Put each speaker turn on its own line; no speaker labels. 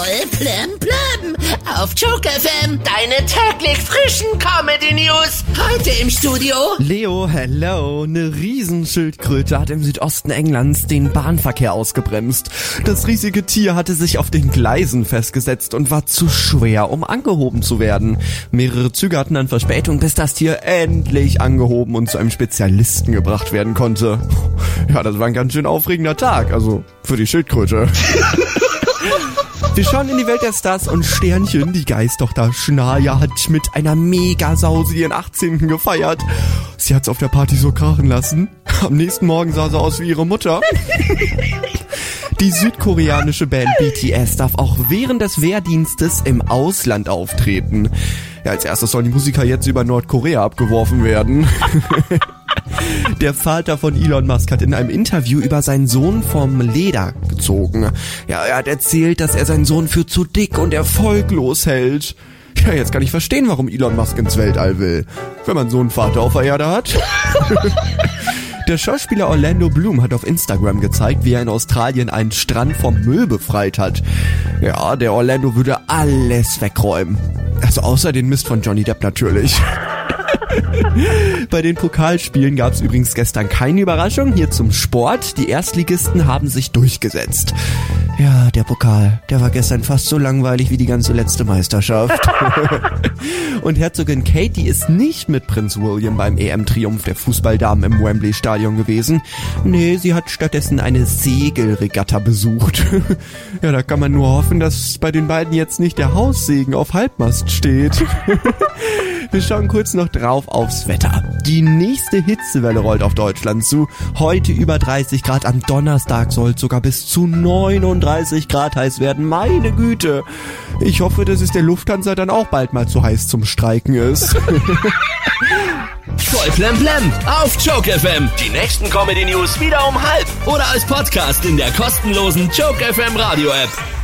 Voll plem plem. Auf Joke FM, deine täglich frischen Comedy News. Heute im Studio.
Leo, hello. Eine Riesenschildkröte hat im Südosten Englands den Bahnverkehr ausgebremst. Das riesige Tier hatte sich auf den Gleisen festgesetzt und war zu schwer, um angehoben zu werden. Mehrere Züge hatten dann Verspätung, bis das Tier endlich angehoben und zu einem Spezialisten gebracht werden konnte. Ja, das war ein ganz schön aufregender Tag, also für die Schildkröte. Wir schauen in die Welt der Stars und Sternchen. Die Geistochter Schnaya hat mit einer Megasause ihren 18. gefeiert. Sie hat's auf der Party so krachen lassen. Am nächsten Morgen sah sie aus wie ihre Mutter. Die südkoreanische Band BTS darf auch während des Wehrdienstes im Ausland auftreten. Ja, als erstes sollen die Musiker jetzt über Nordkorea abgeworfen werden. Der Vater von Elon Musk hat in einem Interview über seinen Sohn vom Leder gezogen. Ja, er hat erzählt, dass er seinen Sohn für zu dick und erfolglos hält. Ja, jetzt kann ich verstehen, warum Elon Musk ins Weltall will. Wenn man so einen Vater auf der Erde hat. Der Schauspieler Orlando Bloom hat auf Instagram gezeigt, wie er in Australien einen Strand vom Müll befreit hat. Ja, der Orlando würde alles wegräumen. Also außer den Mist von Johnny Depp natürlich. Bei den Pokalspielen gab es übrigens gestern keine Überraschung. Hier zum Sport. Die Erstligisten haben sich durchgesetzt. Ja, der Pokal, der war gestern fast so langweilig wie die ganze letzte Meisterschaft. Und Herzogin Katie ist nicht mit Prinz William beim EM-Triumph der Fußballdamen im Wembley-Stadion gewesen. Nee, sie hat stattdessen eine Segelregatta besucht. ja, da kann man nur hoffen, dass bei den beiden jetzt nicht der Haussegen auf Halbmast steht. Wir schauen kurz noch drauf aufs Wetter. Die nächste Hitzewelle rollt auf Deutschland zu. Heute über 30 Grad, am Donnerstag soll es sogar bis zu 39 Grad heiß werden. Meine Güte. Ich hoffe, dass es der Lufthansa dann auch bald mal zu heiß zum Streiken ist.
Voll plem plem auf Joke FM. Die nächsten Comedy News wieder um halb oder als Podcast in der kostenlosen Joke FM Radio App.